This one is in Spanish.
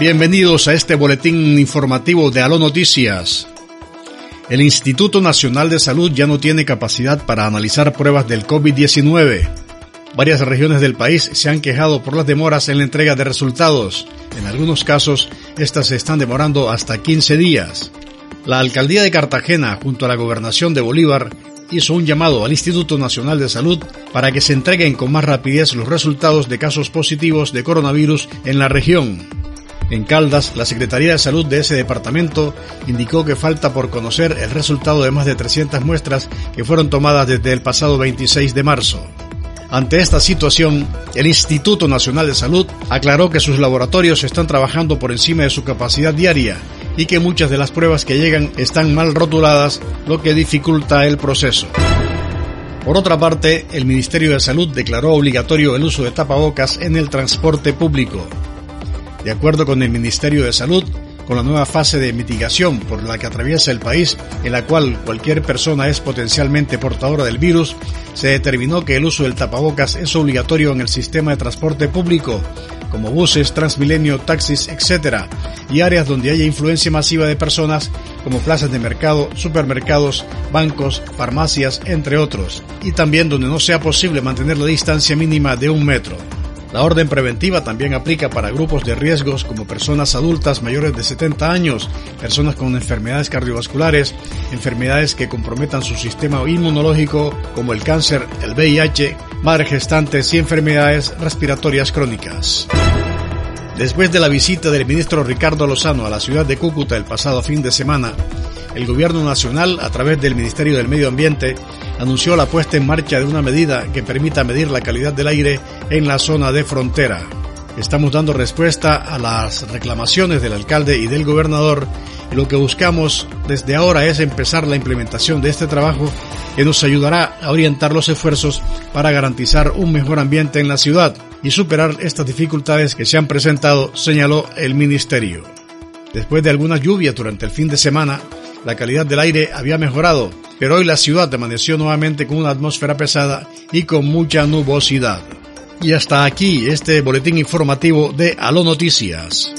Bienvenidos a este boletín informativo de Aló Noticias. El Instituto Nacional de Salud ya no tiene capacidad para analizar pruebas del COVID-19. Varias regiones del país se han quejado por las demoras en la entrega de resultados. En algunos casos, estas se están demorando hasta 15 días. La alcaldía de Cartagena, junto a la gobernación de Bolívar, hizo un llamado al Instituto Nacional de Salud para que se entreguen con más rapidez los resultados de casos positivos de coronavirus en la región. En Caldas, la Secretaría de Salud de ese departamento indicó que falta por conocer el resultado de más de 300 muestras que fueron tomadas desde el pasado 26 de marzo. Ante esta situación, el Instituto Nacional de Salud aclaró que sus laboratorios están trabajando por encima de su capacidad diaria y que muchas de las pruebas que llegan están mal rotuladas, lo que dificulta el proceso. Por otra parte, el Ministerio de Salud declaró obligatorio el uso de tapabocas en el transporte público. De acuerdo con el Ministerio de Salud, con la nueva fase de mitigación por la que atraviesa el país, en la cual cualquier persona es potencialmente portadora del virus, se determinó que el uso del tapabocas es obligatorio en el sistema de transporte público, como buses, transmilenio, taxis, etc., y áreas donde haya influencia masiva de personas, como plazas de mercado, supermercados, bancos, farmacias, entre otros, y también donde no sea posible mantener la distancia mínima de un metro. La orden preventiva también aplica para grupos de riesgos como personas adultas mayores de 70 años, personas con enfermedades cardiovasculares, enfermedades que comprometan su sistema inmunológico como el cáncer, el VIH, madres gestantes y enfermedades respiratorias crónicas. Después de la visita del ministro Ricardo Lozano a la ciudad de Cúcuta el pasado fin de semana, el gobierno nacional, a través del Ministerio del Medio Ambiente, anunció la puesta en marcha de una medida que permita medir la calidad del aire en la zona de frontera. Estamos dando respuesta a las reclamaciones del alcalde y del gobernador y lo que buscamos desde ahora es empezar la implementación de este trabajo que nos ayudará a orientar los esfuerzos para garantizar un mejor ambiente en la ciudad y superar estas dificultades que se han presentado, señaló el ministerio. Después de algunas lluvias durante el fin de semana, la calidad del aire había mejorado, pero hoy la ciudad amaneció nuevamente con una atmósfera pesada y con mucha nubosidad. Y hasta aquí este boletín informativo de Aló Noticias.